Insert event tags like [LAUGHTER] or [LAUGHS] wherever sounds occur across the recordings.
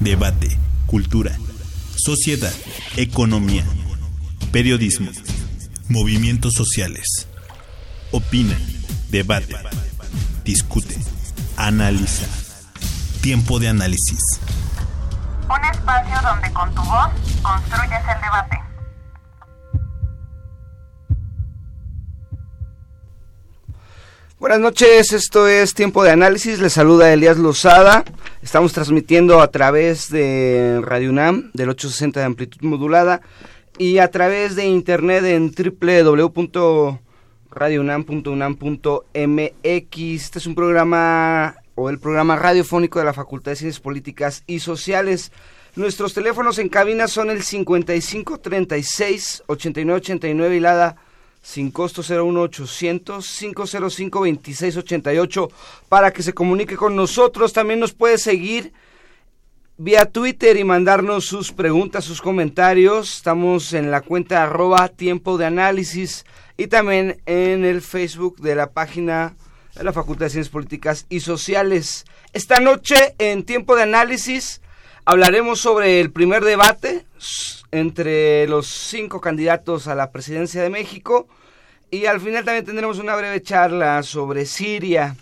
debate, cultura, sociedad, economía, periodismo, movimientos sociales. Opina, debate, discute, analiza. Tiempo de análisis. Un espacio donde con tu voz construyes el debate. Buenas noches, esto es Tiempo de Análisis, les saluda Elías Lozada, estamos transmitiendo a través de Radio UNAM del 860 de amplitud modulada y a través de internet en www.radiounam.unam.mx. Este es un programa o el programa radiofónico de la Facultad de Ciencias Políticas y Sociales. Nuestros teléfonos en cabina son el 55 36 89 89 y la sin costo 01800 505 2688 para que se comunique con nosotros. También nos puede seguir vía Twitter y mandarnos sus preguntas, sus comentarios. Estamos en la cuenta arroba tiempo de análisis y también en el Facebook de la página de la Facultad de Ciencias Políticas y Sociales. Esta noche en tiempo de análisis hablaremos sobre el primer debate entre los cinco candidatos a la presidencia de México y al final también tendremos una breve charla sobre Siria.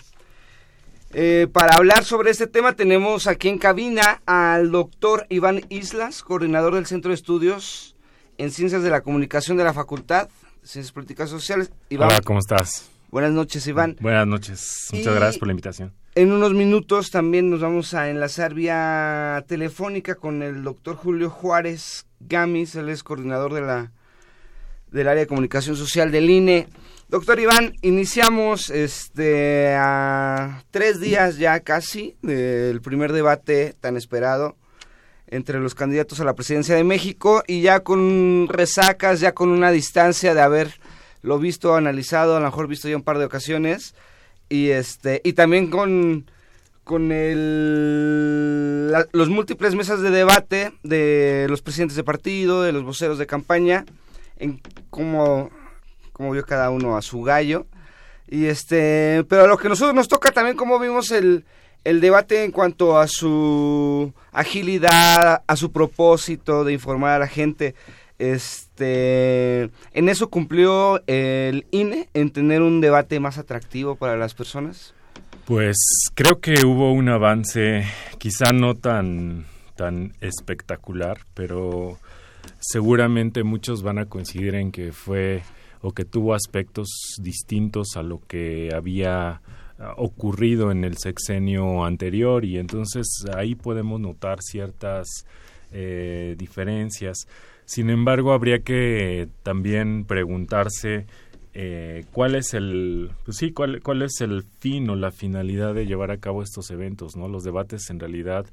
Eh, para hablar sobre este tema tenemos aquí en cabina al doctor Iván Islas, coordinador del Centro de Estudios en Ciencias de la Comunicación de la Facultad de Ciencias Políticas Sociales. Hola, ¿cómo estás? Buenas noches, Iván. Buenas noches, muchas gracias por la invitación. En unos minutos también nos vamos a enlazar vía telefónica con el doctor Julio Juárez Gamis, él es coordinador de la del área de comunicación social del INE. Doctor Iván, iniciamos este a tres días ya casi del primer debate tan esperado entre los candidatos a la presidencia de México y ya con resacas, ya con una distancia de haberlo visto, analizado, a lo mejor visto ya un par de ocasiones y este y también con con el, los múltiples mesas de debate de los presidentes de partido, de los voceros de campaña en cómo, cómo vio cada uno a su gallo. Y este, pero a lo que nosotros nos toca también cómo vimos el, el debate en cuanto a su agilidad, a su propósito de informar a la gente. Este, en eso cumplió el INE en tener un debate más atractivo para las personas. Pues creo que hubo un avance, quizá no tan tan espectacular, pero seguramente muchos van a coincidir en que fue o que tuvo aspectos distintos a lo que había ah, ocurrido en el sexenio anterior y entonces ahí podemos notar ciertas eh, diferencias. Sin embargo, habría que también preguntarse eh, cuál es el pues sí cuál, cuál es el fin o la finalidad de llevar a cabo estos eventos no los debates en realidad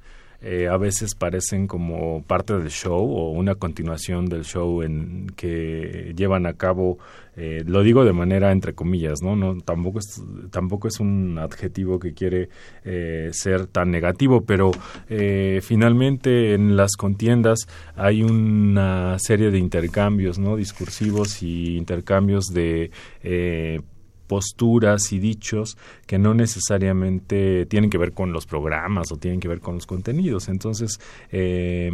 eh, a veces parecen como parte del show o una continuación del show en que llevan a cabo eh, lo digo de manera entre comillas no no tampoco es tampoco es un adjetivo que quiere eh, ser tan negativo pero finalmente en las contiendas hay una serie de intercambios no discursivos y intercambios de posturas y dichos que no necesariamente tienen que ver con los programas o tienen que ver con los contenidos. Entonces, eh,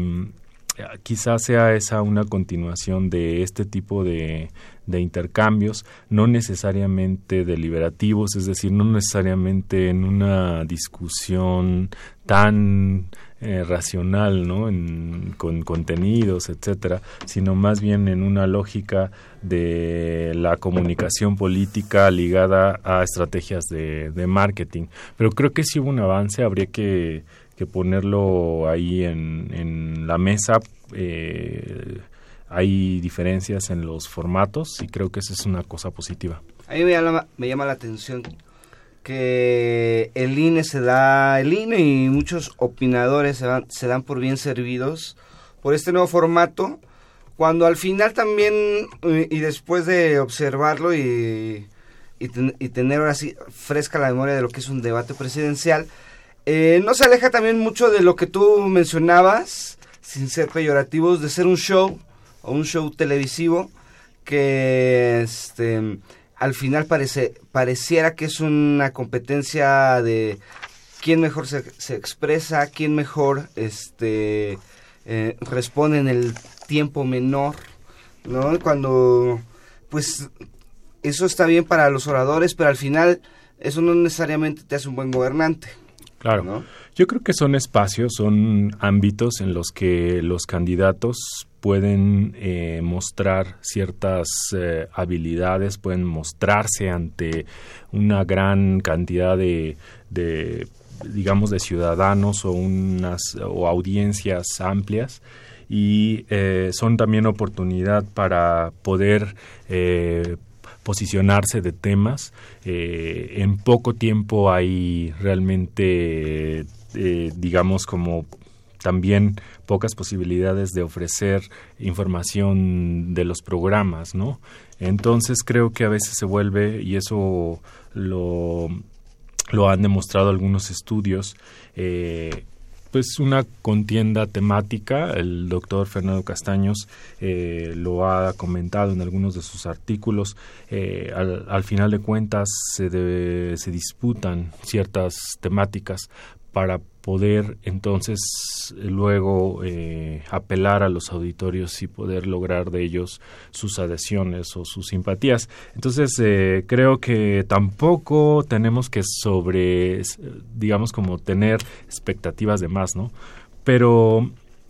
quizás sea esa una continuación de este tipo de, de, intercambios, no necesariamente deliberativos, es decir, no necesariamente en una discusión tan eh, racional, ¿no? En, con contenidos, etcétera, sino más bien en una lógica de la comunicación política ligada a estrategias de, marketing. Pero creo que si hubo un avance, habría que, que ponerlo ahí en, en la mesa. Eh, hay diferencias en los formatos y creo que esa es una cosa positiva. A mí me llama, me llama la atención que el INE se da, el INE y muchos opinadores se, se dan por bien servidos por este nuevo formato, cuando al final también, eh, y después de observarlo y, y, tener ahora sí fresca la memoria de lo que es un debate presidencial, eh, no se aleja también mucho de lo que tú mencionabas, sin ser peyorativos, de ser un show o un show televisivo que este al final parece pareciera que es una competencia de quién mejor se, se expresa, quién mejor este eh, responde en el tiempo menor, ¿no? Cuando pues eso está bien para los oradores, pero al final eso no necesariamente te hace un buen gobernante. Claro. Yo creo que son espacios, son ámbitos en los que los candidatos pueden eh, mostrar ciertas eh, habilidades, pueden mostrarse ante una gran cantidad de, digamos, de ciudadanos o unas o audiencias amplias y eh, son también oportunidad para poder posicionarse de temas. Eh, en poco tiempo hay realmente, eh, digamos, como también pocas posibilidades de ofrecer información de los programas, ¿no? Entonces creo que a veces se vuelve, y eso lo, lo han demostrado algunos estudios, eh, pues una contienda temática. El doctor Fernando Castaños eh, lo ha comentado en algunos de sus artículos. Al, final de cuentas se, se disputan ciertas temáticas para poder entonces luego eh, apelar a los auditorios y poder lograr de ellos sus adhesiones o sus simpatías. Entonces eh, creo que tampoco tenemos que sobre, digamos como tener expectativas de más, ¿no? Pero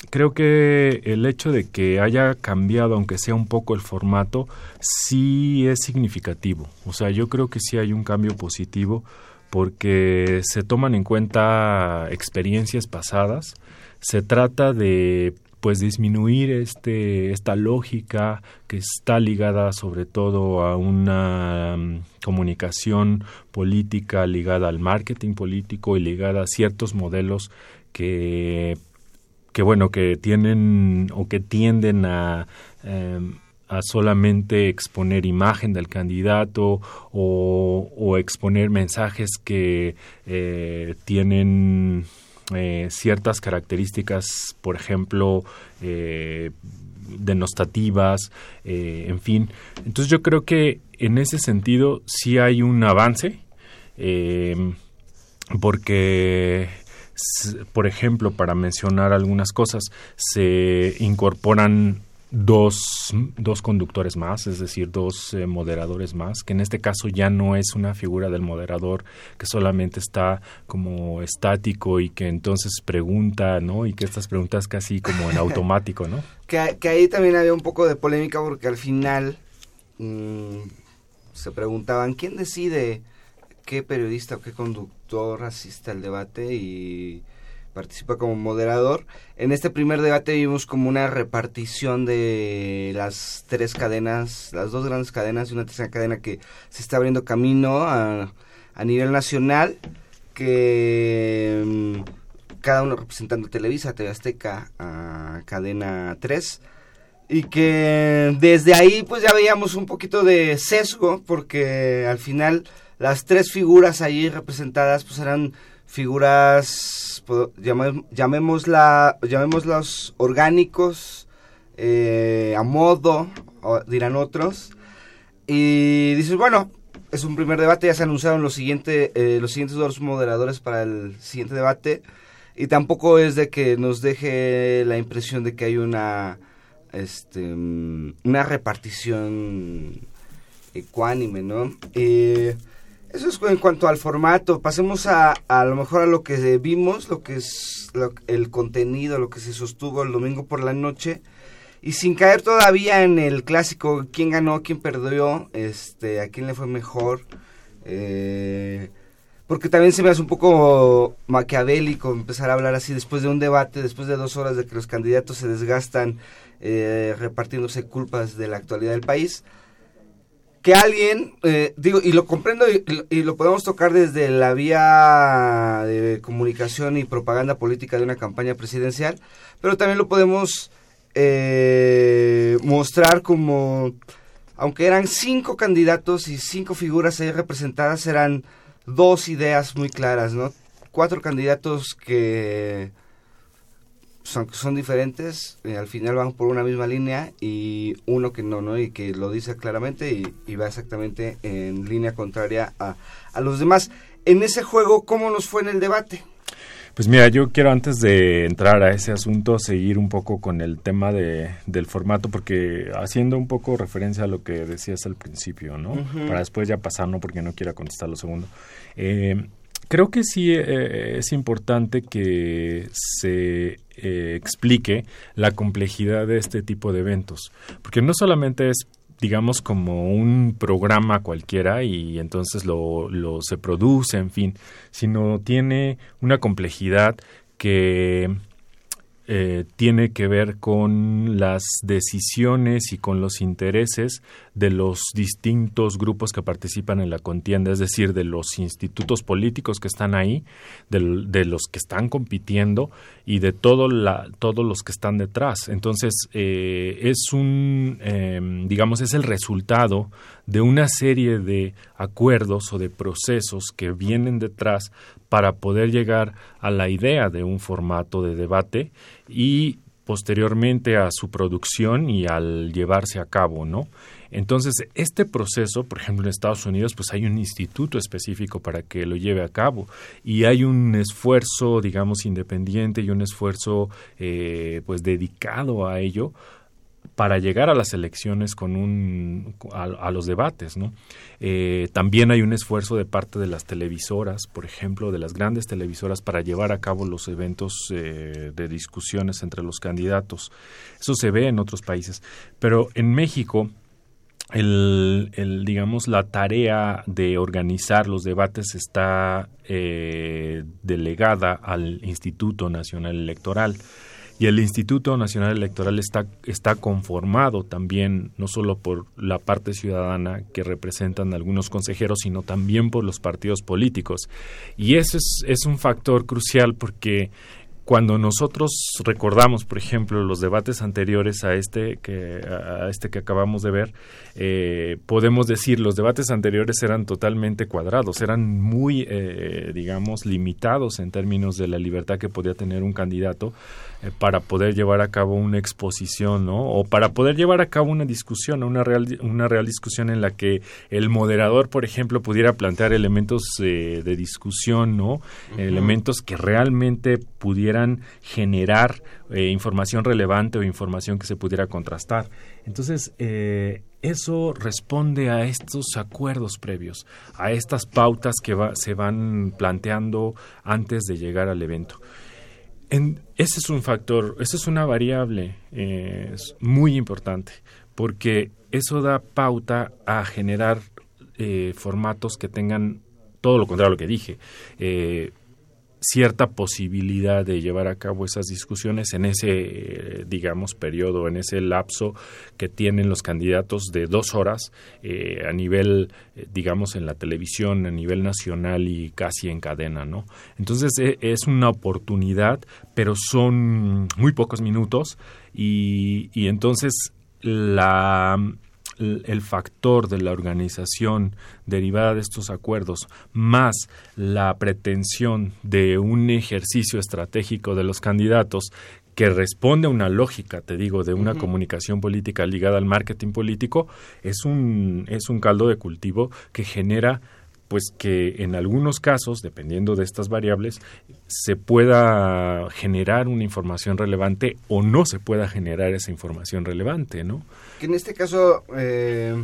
creo que el hecho de que haya cambiado, aunque sea un poco el formato, sí es significativo. O sea, yo creo que sí hay un cambio positivo porque se toman en cuenta experiencias pasadas. Se trata de pues disminuir este esta lógica que está ligada sobre todo a una mm, comunicación política ligada al marketing político y ligada a ciertos modelos que que bueno que tienen o que tienden a em, a solamente exponer imagen del candidato o, exponer mensajes que eh, tienen eh, ciertas características, por ejemplo, eh, denostativas, en fin. Entonces yo creo que en ese sentido sí hay un avance, porque por ejemplo, para mencionar algunas cosas, se incorporan dos, dos conductores más, es decir, dos eh, moderadores más, que en este caso ya no es una figura del moderador que solamente está como estático y que entonces pregunta, ¿no? Y que estas preguntas casi como en [LAUGHS] automático, ¿no? que, que, ahí también había un poco de polémica porque al final mm, se preguntaban, ¿quién decide qué periodista o qué conductor asiste al debate? Y participa como moderador. En este primer debate vimos como una repartición de las tres cadenas, las dos grandes cadenas y una tercera cadena que se está abriendo camino a, nivel nacional, que mm, cada uno representando Televisa, TV Azteca, a Cadena 3 y que desde ahí pues ya veíamos un poquito de sesgo porque al final las tres figuras allí representadas pues eran figuras, llamémosla, llamémoslos orgánicos, eh, a modo, dirán otros. Y dices, bueno, es un primer debate, ya se anunciaron los, siguiente, eh, los siguientes dos moderadores para el siguiente debate. Y tampoco es de que nos deje la impresión de que hay una, este, una repartición ecuánime, ¿no? Eh, eso es en cuanto al formato. Pasemos a, a lo mejor a lo que vimos, lo que es el contenido, lo que se sostuvo el domingo por la noche. Y sin caer todavía en el clásico, quién ganó, quién perdió, este, a quién le fue mejor. Eh, porque también se me hace un poco maquiavélico empezar a hablar así después de un debate, después de dos horas de que los candidatos se desgastan eh, repartiéndose culpas de la actualidad del país. Que alguien, eh, digo, y lo comprendo y, lo podemos tocar desde la vía de comunicación y propaganda política de una campaña presidencial, pero también lo podemos eh, mostrar como, aunque eran cinco candidatos y cinco figuras ahí representadas, eran dos ideas muy claras, ¿no? Cuatro candidatos que son, son diferentes, eh, al final van por una misma línea y uno que no, ¿no? Y que lo dice claramente y, va exactamente en línea contraria a, a, los demás. En ese juego, ¿cómo nos fue en el debate? Pues mira, yo quiero antes de entrar a ese asunto seguir un poco con el tema de, del formato, porque haciendo un poco referencia a lo que decías al principio, ¿no? Para después ya pasar, no porque no quiera contestar lo segundo. Eh, creo que sí eh, es importante que se eh, explique la complejidad de este tipo de eventos, porque no solamente es digamos como un programa cualquiera y entonces lo, lo se produce, en fin, sino tiene una complejidad que eh, tiene que ver con las decisiones y con los intereses de los distintos grupos que participan en la contienda, es decir, de los institutos políticos que están ahí, de, los que están compitiendo y de todo la, todos los que están detrás. Entonces, eh, es un, em, digamos, es el resultado de una serie de acuerdos o de procesos que vienen detrás para poder llegar a la idea de un formato de debate y posteriormente a su producción y al llevarse a cabo, ¿no? Entonces, este proceso, por ejemplo, en Estados Unidos, pues hay un instituto específico para que lo lleve a cabo y hay un esfuerzo, digamos, independiente y un esfuerzo, eh, pues, dedicado a ello para llegar a las elecciones con un a, los debates no eh, también hay un esfuerzo de parte de las televisoras por ejemplo de las grandes televisoras para llevar a cabo los eventos eh, de discusiones entre los candidatos. Eso se ve en otros países. Pero en México el, digamos la tarea de organizar los debates está eh, delegada al Instituto Nacional Electoral y el Instituto Nacional Electoral está, está conformado también no solo por la parte ciudadana que representan algunos consejeros, sino también por los partidos políticos. Y eso es, es un factor crucial porque cuando nosotros recordamos, por ejemplo, los debates anteriores a este que, a este que acabamos de ver, eh, podemos decir los debates anteriores eran totalmente cuadrados, eran muy, eh, digamos, limitados en términos de la libertad que podía tener un candidato eh, para poder llevar a cabo una exposición, ¿no? O para poder llevar a cabo una discusión, una real, una real discusión en la que el moderador, por ejemplo, pudiera plantear elementos de discusión, ¿no? Elementos que realmente pudieran generar eh, información relevante o información que se pudiera contrastar. Entonces, eh, eso responde a estos acuerdos previos, a estas pautas que se van planteando antes de llegar al evento. Ese es un factor, esa es una variable eh, muy importante, porque eso da pauta a generar formatos que tengan todo lo contrario a lo que dije cierta posibilidad de llevar a cabo esas discusiones en ese, digamos, periodo, en ese lapso que tienen los candidatos de dos horas eh, a nivel, eh, digamos, en la televisión, a nivel nacional y casi en cadena, ¿no? Entonces es una oportunidad, pero son muy pocos minutos y, y entonces la el factor de la organización derivada de estos acuerdos, más la pretensión de un ejercicio estratégico de los candidatos que responde a una lógica, te digo, de una comunicación política ligada al marketing político, es un, es un caldo de cultivo que genera pues que en algunos casos, dependiendo de estas variables, se pueda generar una información relevante o no se pueda generar esa información relevante, ¿no? Que en este caso eh,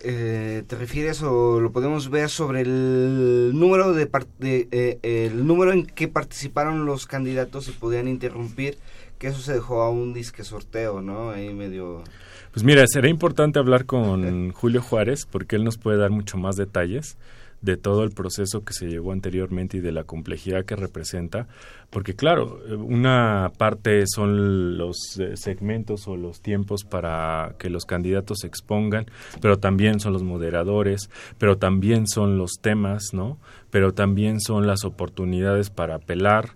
eh, te refieres o lo podemos ver sobre el número de, eh, el número en que participaron los candidatos y podían interrumpir, que eso se dejó a un disque sorteo, ¿no? Ahí medio pues mira, será importante hablar con Julio Juárez porque él nos puede dar mucho más detalles de todo el proceso que se llevó anteriormente y de la complejidad que representa, porque claro, una parte son los eh, segmentos o los tiempos para que los candidatos se expongan, pero también son los moderadores, pero también son los temas, ¿no? Pero también son las oportunidades para apelar,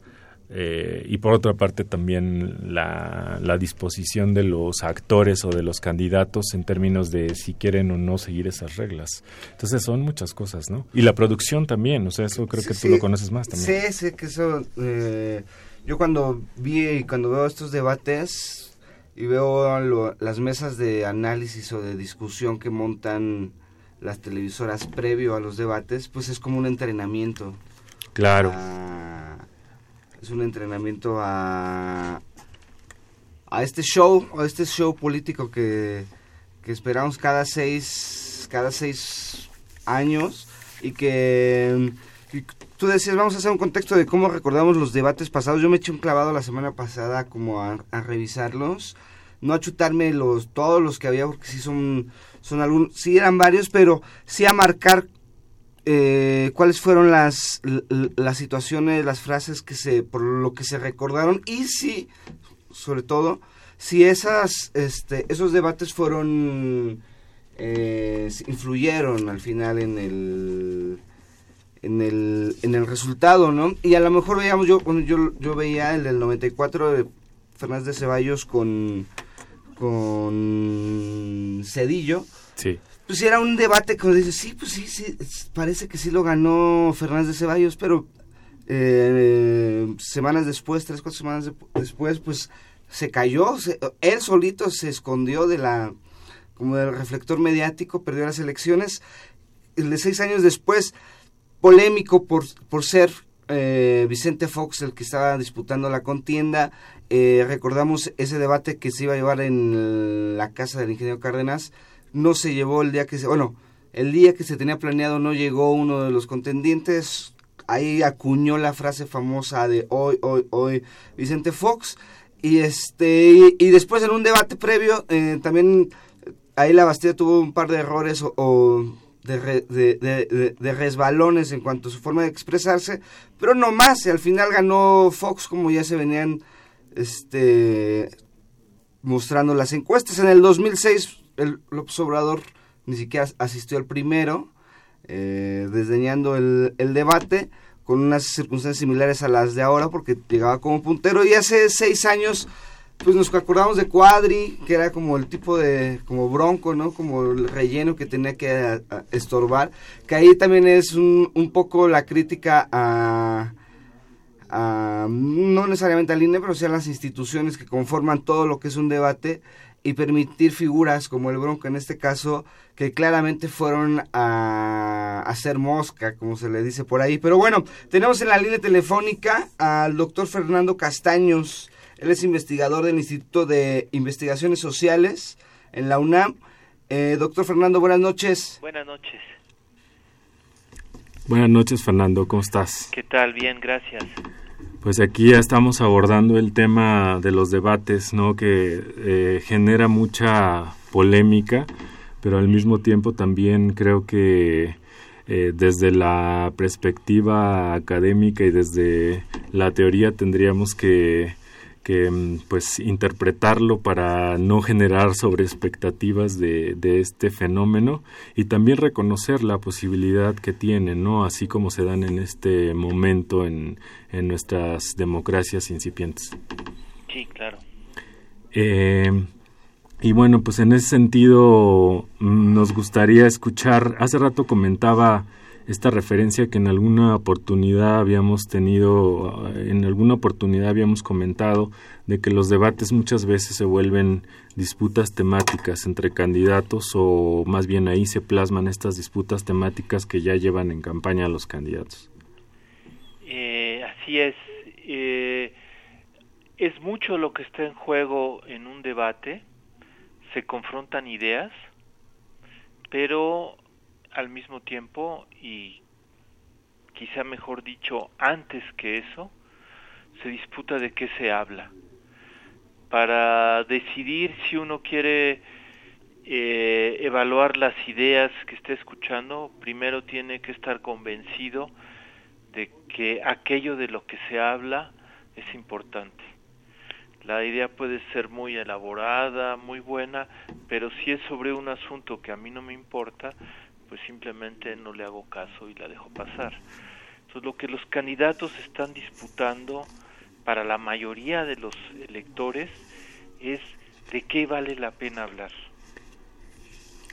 eh, y por otra parte también la, disposición de los actores o de los candidatos en términos de si quieren o no seguir esas reglas. Entonces son muchas cosas, ¿no? Y la producción también, o sea, eso creo que tú lo conoces más también. Sí, sí, que eso... Eh, yo cuando vi y cuando veo estos debates y veo las mesas de análisis o de discusión que montan las televisoras previo a los debates, pues es como un entrenamiento. Claro es un entrenamiento a, a este show, a este show político que, esperamos cada seis, cada seis años y que tú decías, vamos a hacer un contexto de cómo recordamos los debates pasados. Yo me eché un clavado la semana pasada como a, revisarlos, no a chutarme los todos los que había porque sí son son algunos, sí eran varios, pero sí a marcar eh, cuáles fueron las, las situaciones, las frases que se, por lo que se recordaron y si, sobre todo, si esas, este, esos debates fueron, eh, influyeron al final en el, en el, en el resultado, ¿no? Y a lo mejor veíamos, yo, yo, yo veía el del 94 de Fernández de Ceballos con, con Cedillo. Sí pues era un debate que dice, sí, pues sí, sí, parece que sí lo ganó Fernández de Ceballos, pero eh, semanas después, tres, cuatro semanas después, pues se cayó, él solito se escondió de la, como del reflector mediático, perdió las elecciones, el de seis años después, polémico por, por ser eh, Vicente Fox el que estaba disputando la contienda, eh, recordamos ese debate que se iba a llevar en la casa del ingeniero Cárdenas, no se llevó el día que se, bueno, el día que se tenía planeado no llegó uno de los contendientes, ahí acuñó la frase famosa de hoy, hoy, hoy Vicente Fox, y este, y, después en un debate previo, eh, también ahí la Bastilla tuvo un par de errores o, de, de, de, resbalones en cuanto a su forma de expresarse, pero no más, y al final ganó Fox como ya se venían este mostrando las encuestas. En el 2006 el López Obrador ni siquiera asistió al primero, eh, desdeñando el, debate, con unas circunstancias similares a las de ahora, porque llegaba como puntero. Y hace seis años, pues nos acordamos de Cuadri, que era como el tipo de, como bronco, ¿no? Como el relleno que tenía que estorbar. Que ahí también es un, un poco la crítica a, a, no necesariamente al INE, pero sí a las instituciones que conforman todo lo que es un debate y permitir figuras como el Bronco en este caso que claramente fueron a hacer mosca, como se le dice por ahí. Pero bueno, tenemos en la línea telefónica al doctor Fernando Castaños. Él es investigador del Instituto de Investigaciones Sociales en la UNAM. Eh, doctor Fernando, buenas noches. Buenas noches. Buenas noches, Fernando. ¿Cómo estás? ¿Qué tal? Bien, gracias. Pues aquí ya estamos abordando el tema de los debates, ¿no? Que eh, genera mucha polémica, pero al mismo tiempo también creo que eh, desde la perspectiva académica y desde la teoría tendríamos que que mm, pues interpretarlo para no generar sobre expectativas de, de, este fenómeno y también reconocer la posibilidad que tiene, ¿no? Así como se dan en este momento en, en nuestras democracias incipientes. Sí, claro. Eh, y bueno, pues en ese sentido mm, nos gustaría escuchar, hace rato comentaba esta referencia que en alguna oportunidad habíamos tenido, en alguna oportunidad habíamos comentado de que los debates muchas veces se vuelven disputas temáticas entre candidatos o más bien ahí se plasman estas disputas temáticas que ya llevan en campaña a los candidatos. Eh, así es. Eh, es mucho lo que está en juego en un debate. Se confrontan ideas, pero al mismo tiempo y quizá mejor dicho antes que eso, se disputa de qué se habla para decidir si uno quiere eh, evaluar las ideas que esté escuchando, primero tiene que estar convencido de que aquello de lo que se habla es importante. La idea puede ser muy elaborada, muy buena, pero si es sobre un asunto que a mí no me importa, pues simplemente no le hago caso y la dejo pasar. Entonces lo que los candidatos están disputando para la mayoría de los electores es de qué vale la pena hablar.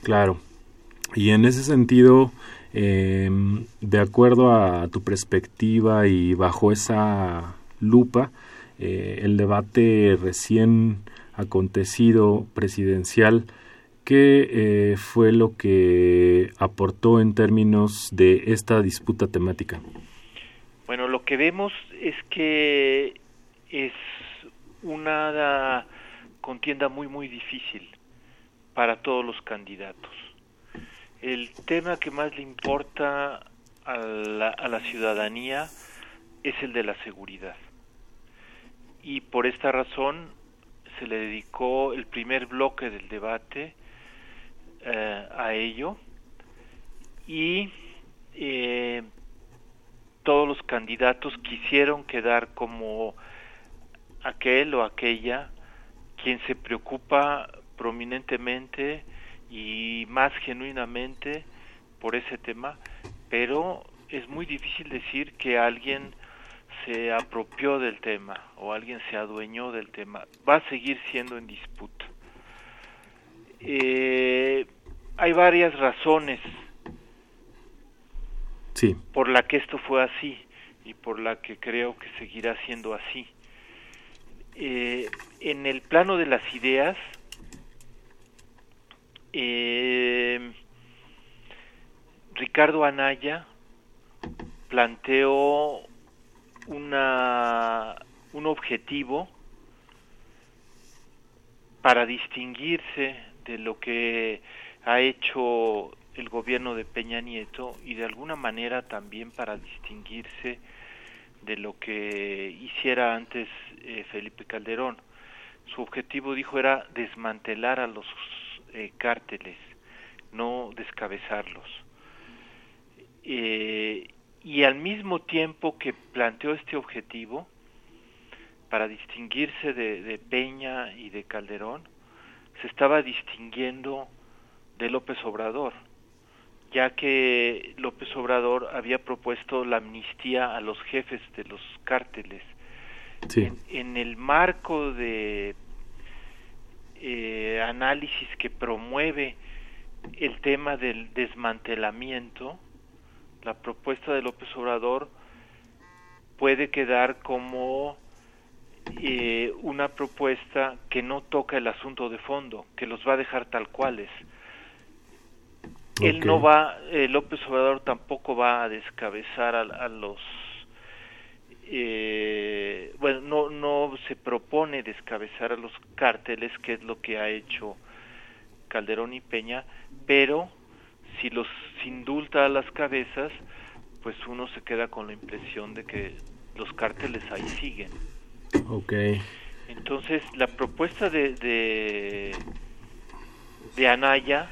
Claro. Y en ese sentido, em, de acuerdo a tu perspectiva y bajo esa lupa, eh, el debate recién acontecido presidencial, ¿qué eh, fue lo que aportó en términos de esta disputa temática? Bueno, lo que vemos es que es una contienda muy, muy difícil para todos los candidatos. El tema que más le importa a la, a la ciudadanía es el de la seguridad. Y por esta razón se le dedicó el primer bloque del debate eh, a ello y eh, todos los candidatos quisieron quedar como aquel o aquella quien se preocupa prominentemente y más genuinamente por ese tema, pero es muy difícil decir que alguien se apropió del tema o alguien se adueñó del tema. Va a seguir siendo en disputa. Eh, hay varias razones sí. por la que esto fue así y por la que creo que seguirá siendo así. Eh, en el plano de las ideas, eh, Ricardo Anaya planteó una, un objetivo para distinguirse de lo que ha hecho el gobierno de Peña Nieto y de alguna manera también para distinguirse de lo que hiciera antes eh, Felipe Calderón. Su objetivo, dijo, era desmantelar a los eh, cárteles, no descabezarlos. Eh, y al mismo tiempo que planteó este objetivo, para distinguirse de, de Peña y de Calderón, se estaba distinguiendo de López Obrador, ya que López Obrador había propuesto la amnistía a los jefes de los cárteles. En, en, el marco de eh, análisis que promueve el tema del desmantelamiento, la propuesta de López Obrador puede quedar como eh, una propuesta que no toca el asunto de fondo, que los va a dejar tal cuales. Él no va, eh, López Obrador tampoco va a descabezar a, los, eh, bueno, no, no se propone descabezar a los cárteles, que es lo que ha hecho Calderón y Peña, pero si los indulta a las cabezas, pues uno se queda con la impresión de que los cárteles ahí siguen. Okay. Entonces, la propuesta de, de, de Anaya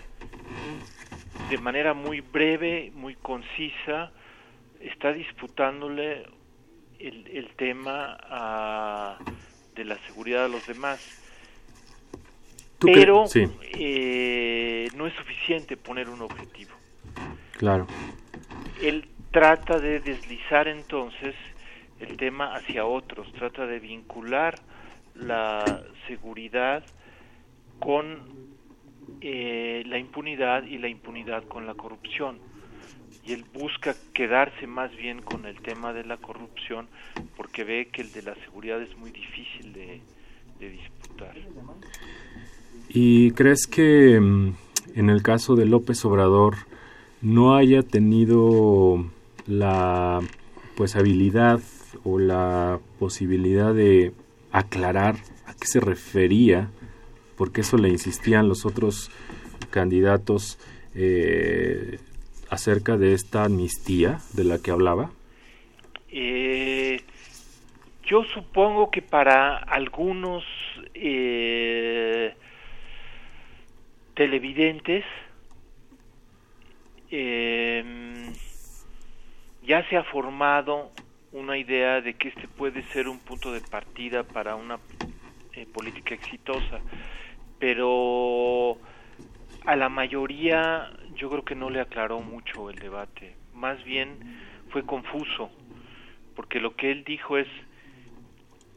de manera muy breve, muy concisa, está disputándole el, el tema a, de la seguridad de los demás. Pero eh, no es suficiente poner un objetivo. Claro. Él trata de deslizar entonces el tema hacia otros, trata de vincular la seguridad con eh, la impunidad y la impunidad con la corrupción. Y él busca quedarse más bien con el tema de la corrupción porque ve que el de la seguridad es muy difícil de, disputar. ¿Y crees que mm, en el caso de López Obrador no haya tenido la pues habilidad o la posibilidad de aclarar a qué se refería porque eso le insistían los otros candidatos eh, acerca de esta amnistía de la que hablaba? Eh, yo supongo que para algunos eh, televidentes eh, ya se ha formado una idea de que este puede ser un punto de partida para una eh, política exitosa, pero a la mayoría yo creo que no le aclaró mucho el debate, más bien fue confuso, porque lo que él dijo es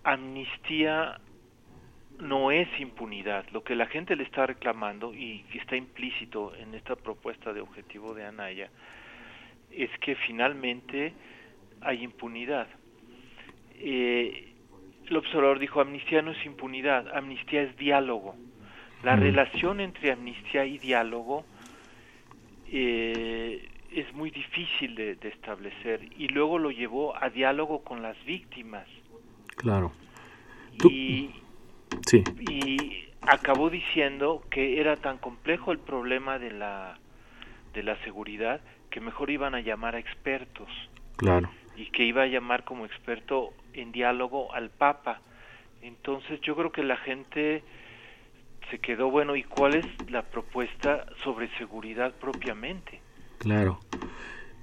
amnistía no es impunidad. Lo que la gente le está reclamando y que está implícito en esta propuesta de objetivo de Anaya es que finalmente hay impunidad. Eh, el observador dijo, amnistía no es impunidad, amnistía es diálogo. La relación entre amnistía y diálogo eh, es muy difícil de, establecer y luego lo llevó a diálogo con las víctimas. Claro. Y, sí. y acabó diciendo que era tan complejo el problema de la, de la seguridad que mejor iban a llamar a expertos. Claro. Y que iba a llamar como experto en diálogo al Papa. Entonces yo creo que la gente se quedó bueno y cuál es la propuesta sobre seguridad propiamente. Claro.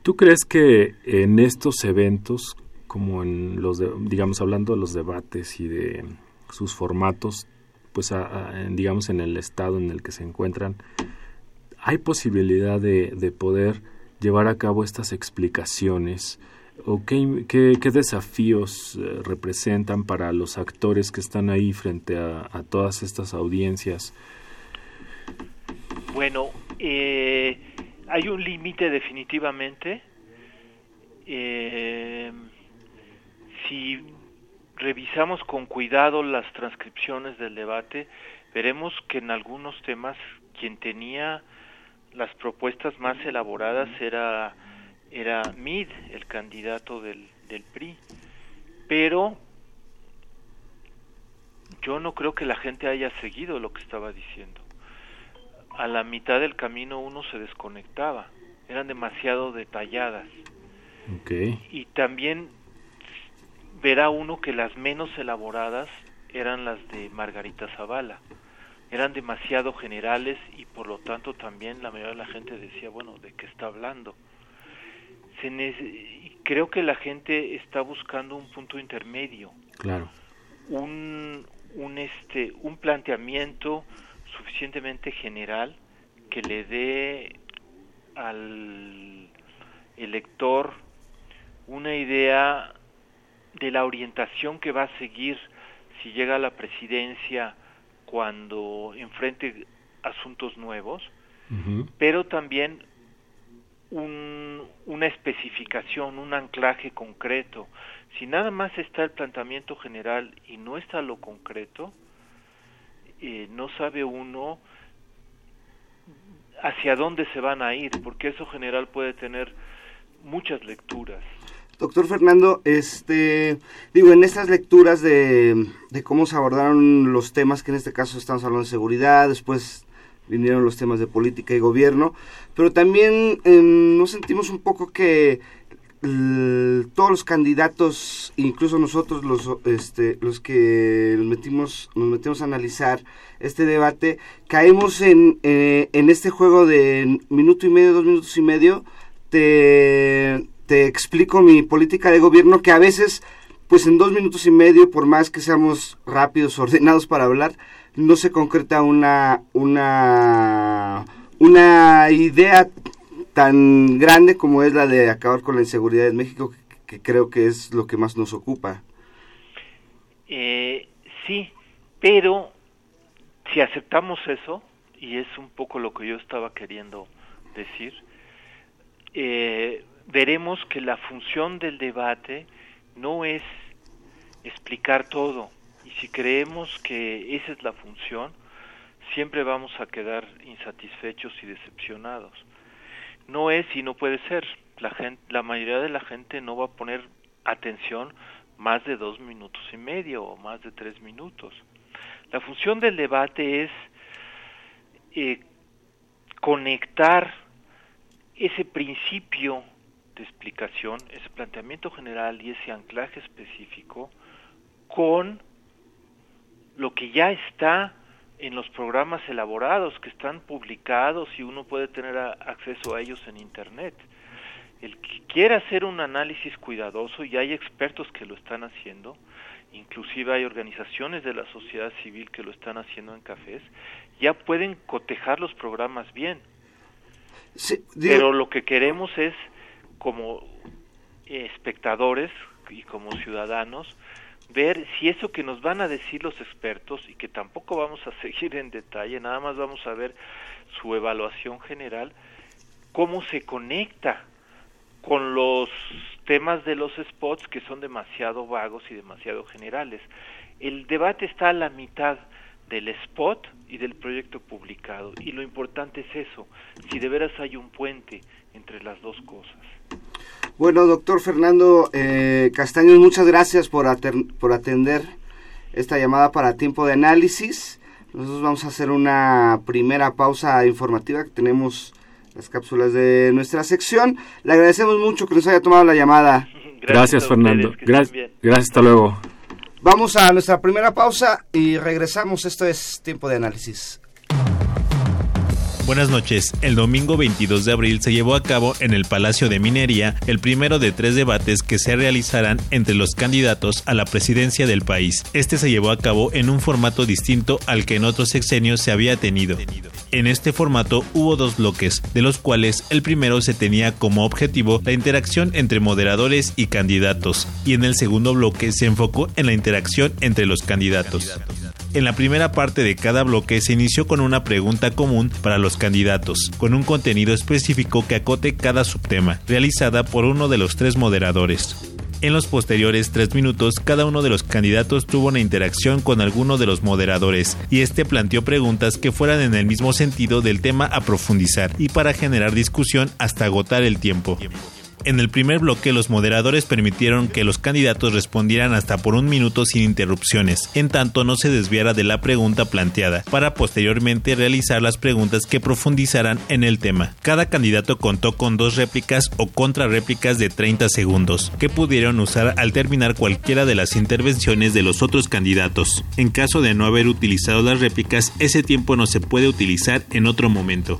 ¿Tú crees que en estos eventos, como en los, digamos, hablando de los debates y de sus formatos, pues digamos en el estado en el que se encuentran, hay posibilidad de, de poder llevar a cabo estas explicaciones o qué, desafíos eh, representan para los actores que están ahí frente a, todas estas audiencias? Bueno, eh, hay un límite definitivamente. Eh, si revisamos con cuidado las transcripciones del debate, veremos que en algunos temas quien tenía las propuestas más elaboradas era era Mid, el candidato del, del PRI. Pero yo no creo que la gente haya seguido lo que estaba diciendo. A la mitad del camino uno se desconectaba, eran demasiado detalladas. Y también verá uno que las menos elaboradas eran las de Margarita Zavala. Eran demasiado generales y por lo tanto también la mayoría de la gente decía, bueno, ¿de qué está hablando? Creo que la gente está buscando un punto intermedio. Claro. Un, un, este, un planteamiento suficientemente general que le dé al elector una idea de la orientación que va a seguir si llega a la presidencia cuando enfrente asuntos nuevos, pero también un, una especificación, un anclaje concreto. Si nada más está el planteamiento general y no está lo concreto, eh, no sabe uno hacia dónde se van a ir, porque eso general puede tener muchas lecturas. Doctor Fernando, este, digo, en estas lecturas de, de cómo se abordaron los temas, que en este caso estamos hablando de seguridad, después vinieron los temas de política y gobierno, pero también em, nos sentimos un poco que todos los candidatos, incluso nosotros los, este, los que metimos, nos metimos a analizar este debate, caemos en, eh, en este juego de minuto y medio, dos minutos y medio, te, te explico mi política de gobierno que a veces, pues en dos minutos y medio, por más que seamos rápidos, [LAUGHS] ordenados para hablar, no se concreta una, una, una idea tan grande como es la de acabar con la inseguridad en México, que, creo que es lo que más nos ocupa. Eh, sí, pero si aceptamos eso, y es un poco lo que yo estaba queriendo decir, eh, veremos que la función del debate no es explicar todo, si creemos que esa es la función, siempre vamos a quedar insatisfechos y decepcionados. No es y no puede ser. La, gente, la mayoría de la gente no va a poner atención más de dos minutos y medio o más de tres minutos. La función del debate es eh, conectar ese principio de explicación, ese planteamiento general y ese anclaje específico con lo que ya está en los programas elaborados que están publicados y uno puede tener acceso a ellos en Internet. El que quiera hacer un análisis cuidadoso, y hay expertos que lo están haciendo, inclusive hay organizaciones de la sociedad civil que lo están haciendo en cafés, ya pueden cotejar los programas bien. Pero lo que queremos es, como espectadores y como ciudadanos, ver si eso que nos van a decir los expertos y que tampoco vamos a [LAUGHS] seguir en detalle, nada más vamos a ver su evaluación general, cómo se conecta con los temas de los spots que son demasiado vagos y demasiado generales. El debate está a la mitad del spot y del proyecto publicado y lo importante es eso, si de veras hay un puente entre las dos cosas. Bueno, doctor Fernando eh, Castaños, muchas gracias por, por atender esta llamada para tiempo de análisis. Nosotros vamos a hacer una primera pausa informativa que tenemos las cápsulas de nuestra sección. Le agradecemos mucho que nos haya tomado la llamada. Gracias, Fernando. Gracias, gracias, hasta luego. Vamos a nuestra primera pausa y regresamos. Esto es tiempo de análisis. Buenas noches. El domingo 22 de abril se llevó a cabo en el Palacio de Minería el primero de tres debates que se realizarán entre los candidatos a la presidencia del país. Este se llevó a cabo en un formato distinto al que en otros sexenios se había tenido. En este formato hubo dos bloques, de los cuales el primero se tenía como objetivo la interacción entre moderadores y candidatos, y en el segundo bloque se enfocó en la interacción entre los candidatos. En la primera parte de cada bloque se inició con una pregunta común para los candidatos, con un contenido específico que acote cada subtema, realizada por uno de los tres moderadores. En los posteriores tres minutos, cada uno de los candidatos tuvo una interacción con alguno de los moderadores, y este planteó preguntas que fueran en el mismo sentido del tema a profundizar y para generar discusión hasta agotar el tiempo. En el primer bloque los moderadores permitieron que los candidatos respondieran hasta por un minuto sin interrupciones, en tanto no se desviara de la pregunta planteada, para posteriormente realizar las preguntas que profundizaran en el tema. Cada candidato contó con dos réplicas o contrarréplicas de 30 segundos, que pudieron usar al terminar cualquiera de las intervenciones de los otros candidatos. En caso de no haber utilizado las réplicas, ese tiempo no se puede utilizar en otro momento.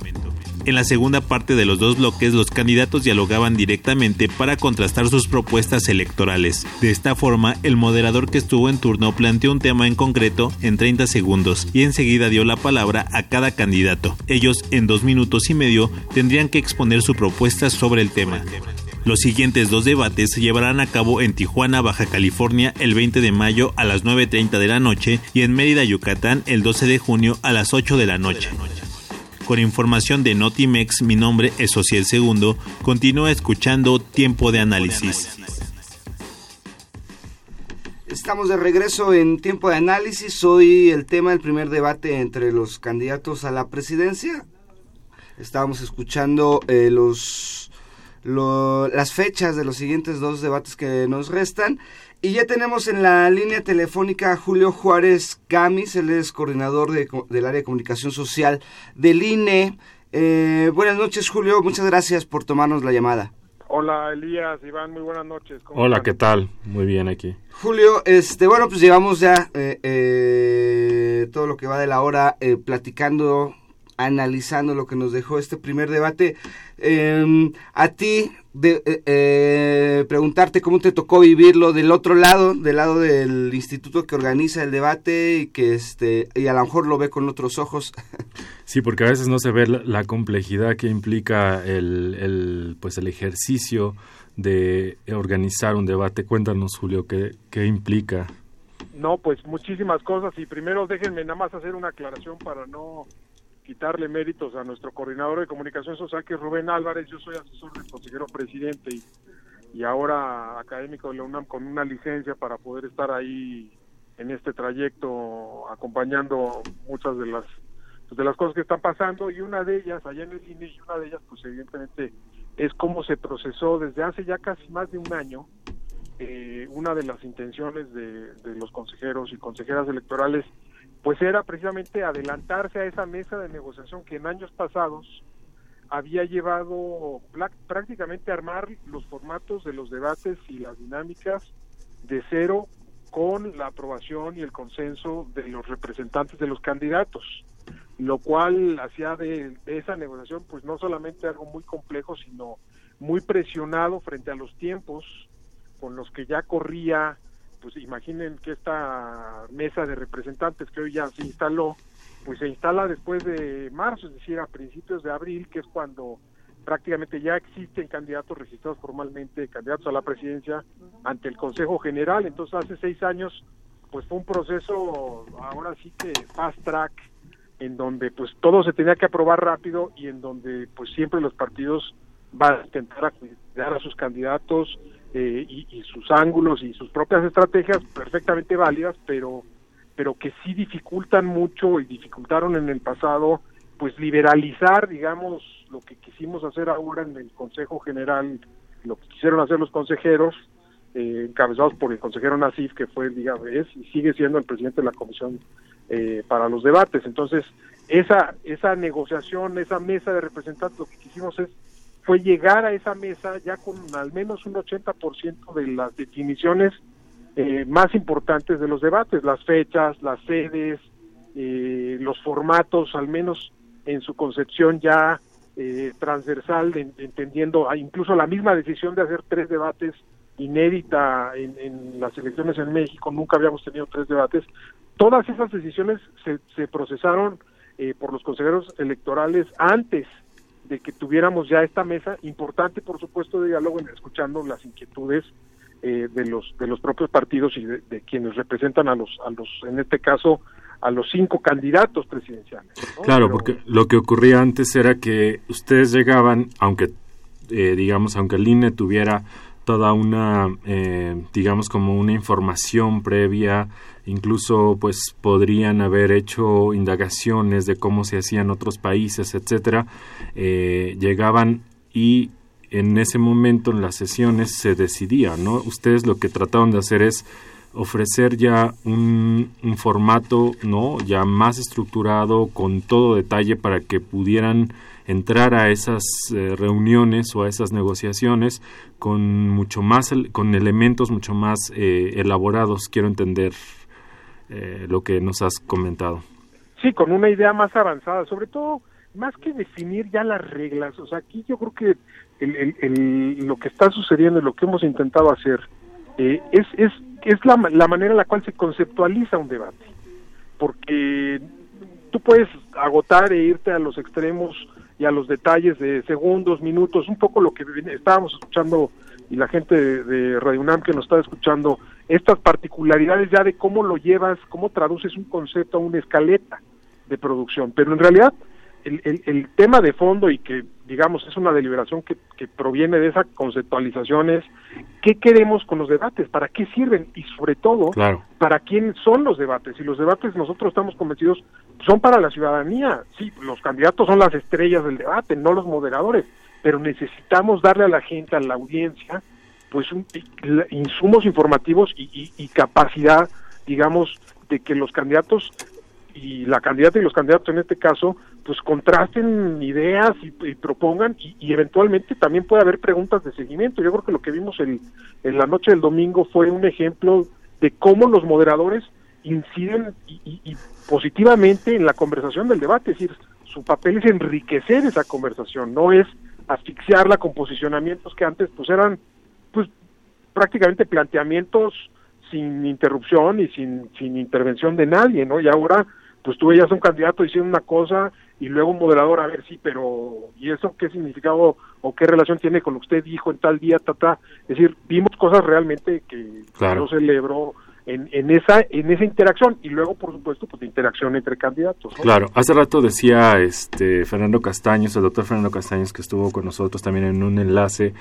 En la segunda parte de los dos bloques, los candidatos dialogaban directamente para contrastar sus propuestas electorales. De esta forma, el moderador que estuvo en turno planteó un tema en concreto en 30 segundos y enseguida dio la palabra a cada candidato. Ellos, en dos minutos y medio, tendrían que exponer su propuesta sobre el tema. Los siguientes dos debates se llevarán a cabo en Tijuana, Baja California, el 20 de mayo a las 9.30 de la noche y en Mérida, Yucatán, el 12 de junio a las 8 de la noche. Con información de Notimex, mi nombre es Social Segundo. Continúa escuchando Tiempo de Análisis. Estamos de regreso en Tiempo de Análisis. Hoy el tema del primer debate entre los candidatos a la presidencia. Estábamos escuchando eh, los, las fechas de los siguientes dos debates que nos restan. Y ya tenemos en la línea telefónica a Julio Juárez Gamis, él es coordinador de, del área de comunicación social del INE. Eh, buenas noches, Julio, muchas gracias por tomarnos la llamada. Hola, Elías, Iván, muy buenas noches. Hola, ¿qué tal? Muy bien aquí. Julio, este, bueno, pues llevamos ya eh, eh, todo lo que va de la hora platicando, analizando lo que nos dejó este primer debate. Em, a ti, de, eh, eh, preguntarte cómo te tocó vivirlo del otro lado, del lado del instituto que organiza el debate y que este y a lo mejor lo ve con otros ojos. [LAUGHS] Sí, porque a veces no se ve la, complejidad que implica el, el, pues el ejercicio de organizar un debate. Cuéntanos, Julio, qué, qué implica. No, pues muchísimas cosas y primero déjenme nada más hacer una aclaración para no quitarle méritos a nuestro coordinador de comunicación social, que es Rubén Álvarez. Yo soy asesor del consejero presidente y, ahora académico de la UNAM con una licencia para poder estar ahí en este trayecto acompañando muchas de las de las cosas que están pasando y una de ellas allá en el INE y una de ellas pues evidentemente es cómo se procesó desde hace ya casi más de un año eh, una de las intenciones de, de los consejeros y consejeras electorales pues era precisamente adelantarse a esa mesa de negociación que en años pasados había llevado prácticamente a armar los formatos de los debates y las dinámicas de cero con la aprobación y el consenso de los representantes de los candidatos, lo cual hacía de, esa negociación pues no solamente algo muy complejo, sino muy presionado frente a los tiempos con los que ya corría, pues imaginen que esta mesa de representantes que hoy ya se instaló, pues se instala después de marzo, es decir, a principios de abril, que es cuando prácticamente ya existen candidatos registrados formalmente, candidatos a la presidencia ante el Consejo General. Entonces hace seis años, pues fue un proceso, ahora sí que fast track, en donde pues todo se tenía que aprobar rápido y en donde pues siempre los partidos van a intentar cuidar a sus candidatos eh, y, sus ángulos y sus propias estrategias perfectamente válidas, pero pero que sí dificultan mucho y dificultaron en el pasado pues liberalizar, digamos, lo que quisimos hacer ahora en el Consejo General, lo que quisieron hacer los consejeros, eh, encabezados por el consejero Nasif, que fue, digamos, es y sigue siendo el presidente de la Comisión eh, para los debates. Entonces, esa, esa negociación, esa mesa de representantes, lo que quisimos es fue llegar a esa mesa ya con al menos un 80% de las definiciones eh, más importantes de los debates, las fechas, las sedes, eh, los formatos, al menos en su concepción ya eh, transversal, entendiendo incluso la misma decisión de hacer tres debates inédita en, las elecciones en México, nunca habíamos tenido tres debates. Todas esas decisiones se, se procesaron eh, por los consejeros electorales antes de que tuviéramos ya esta mesa importante, por supuesto, de diálogo, escuchando las inquietudes eh, de los de los propios partidos y de, de, quienes representan a los a los en este caso a los cinco candidatos presidenciales. Claro, porque lo que ocurría antes era que ustedes llegaban, aunque, eh, digamos, aunque el INE tuviera toda una, eh, digamos, como una información previa, incluso pues podrían haber hecho indagaciones de cómo se hacían otros países, etcétera, eh, llegaban y en ese momento en las sesiones se decidía, ¿no? Ustedes lo que trataron de hacer es ofrecer ya un, formato no ya más estructurado con todo detalle para que pudieran entrar a esas eh, reuniones o a esas negociaciones con mucho más con elementos mucho más eh, elaborados quiero entender eh, lo que nos has comentado. Sí con una idea más avanzada sobre todo más que definir ya las reglas. O sea aquí yo creo que lo que está sucediendo y lo que hemos intentado hacer es, es es la, la manera en la cual se conceptualiza un debate, porque tú puedes agotar e irte a los extremos y a los detalles de segundos, minutos, un poco lo que estábamos escuchando y la gente de, de Radio UNAM que nos está escuchando, estas particularidades ya de cómo lo llevas, cómo traduces un concepto a una escaleta de producción, pero en realidad el, el, tema de fondo y que digamos es una deliberación que, que proviene de esa conceptualización es qué queremos con los debates, para qué sirven y sobre todo para quién son los debates. Y los debates nosotros estamos convencidos son para la ciudadanía. Sí, los candidatos son las estrellas del debate, no los moderadores, pero necesitamos darle a la gente, a la audiencia, pues un, insumos informativos y, y capacidad, digamos, de que los candidatos y la candidata y los candidatos en este caso pues contrasten ideas y, propongan y, eventualmente también puede haber preguntas de seguimiento. Yo creo que lo que vimos en la noche del domingo fue un ejemplo de cómo los moderadores inciden y, positivamente en la conversación del debate, es decir, su papel es enriquecer esa conversación, no es asfixiarla con posicionamientos que antes pues eran pues prácticamente planteamientos sin interrupción y sin, sin intervención de nadie, ¿no? Y ahora pues tú veías a un candidato diciendo una cosa y luego un moderador, a ver, sí, pero ¿y eso qué significado o qué relación tiene con lo que usted dijo en tal día, ta, Es decir, vimos cosas realmente que claro. yo celebro en, en, esa en esa interacción y luego por supuesto pues interacción entre candidatos claro hace rato decía este Fernando Castaños el doctor Fernando Castaños que estuvo con nosotros también en un enlace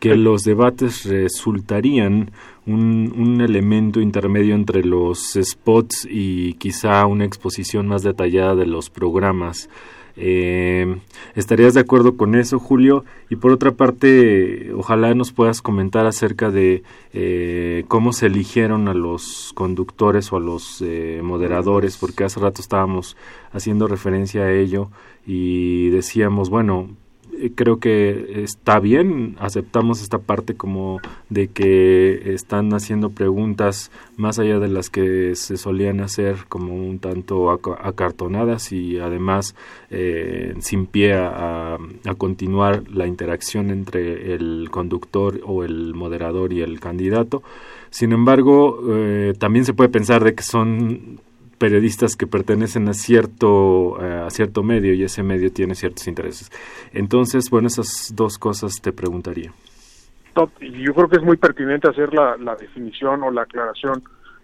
que los debates resultarían un, un elemento intermedio entre los spots y quizá una exposición más detallada de los programas eh, ¿Estarías de acuerdo con eso, Julio? Y por otra parte, ojalá nos puedas comentar acerca de eh, cómo se eligieron a los conductores o a los eh, moderadores, porque hace rato estábamos haciendo referencia a ello y decíamos, bueno, creo que está bien, aceptamos esta parte como de que están haciendo preguntas más allá de las que se solían hacer como un tanto acartonadas y además eh, sin pie a, continuar la interacción entre el conductor o el moderador y el candidato. Sin embargo, eh, también se puede pensar de que son periodistas que pertenecen a cierto, eh, a cierto medio y ese medio tiene ciertos intereses. Entonces, bueno, esas dos cosas te preguntaría. Yo creo que es muy pertinente hacer la, definición o la aclaración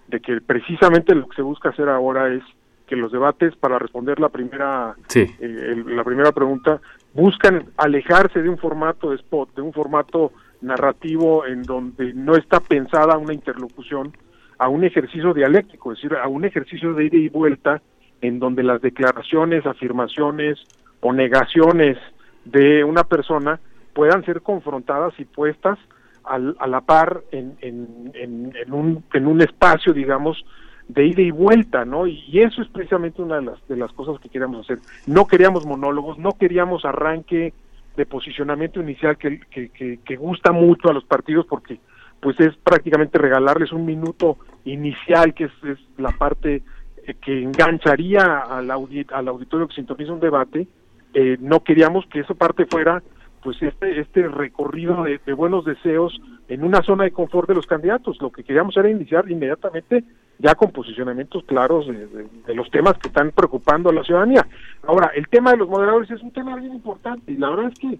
de que precisamente lo que se busca hacer ahora es que los debates, para responder la primera, eh, la primera pregunta, buscan alejarse de un formato de spot, de un formato narrativo en donde no está pensada una interlocución, a un ejercicio dialéctico, es decir, a un ejercicio de ida y vuelta en donde las declaraciones, afirmaciones o negaciones de una persona puedan ser confrontadas y puestas al, a la par en, en, en, un, en un espacio, digamos, de ida y vuelta, ¿no? Y, eso es precisamente una de las, de las cosas que queríamos hacer. No queríamos monólogos, no queríamos arranque de posicionamiento inicial que, que, gusta mucho a los partidos porque pues es prácticamente regalarles un minuto inicial, que es, la parte eh, que engancharía al, al auditorio que sintoniza un debate. Eh, no queríamos que esa parte fuera pues este este recorrido de, buenos deseos en una zona de confort de los candidatos. Lo que queríamos era iniciar inmediatamente ya con posicionamientos claros de, los temas que están preocupando a la ciudadanía. Ahora, el tema de los moderadores es un tema bien importante y la verdad es que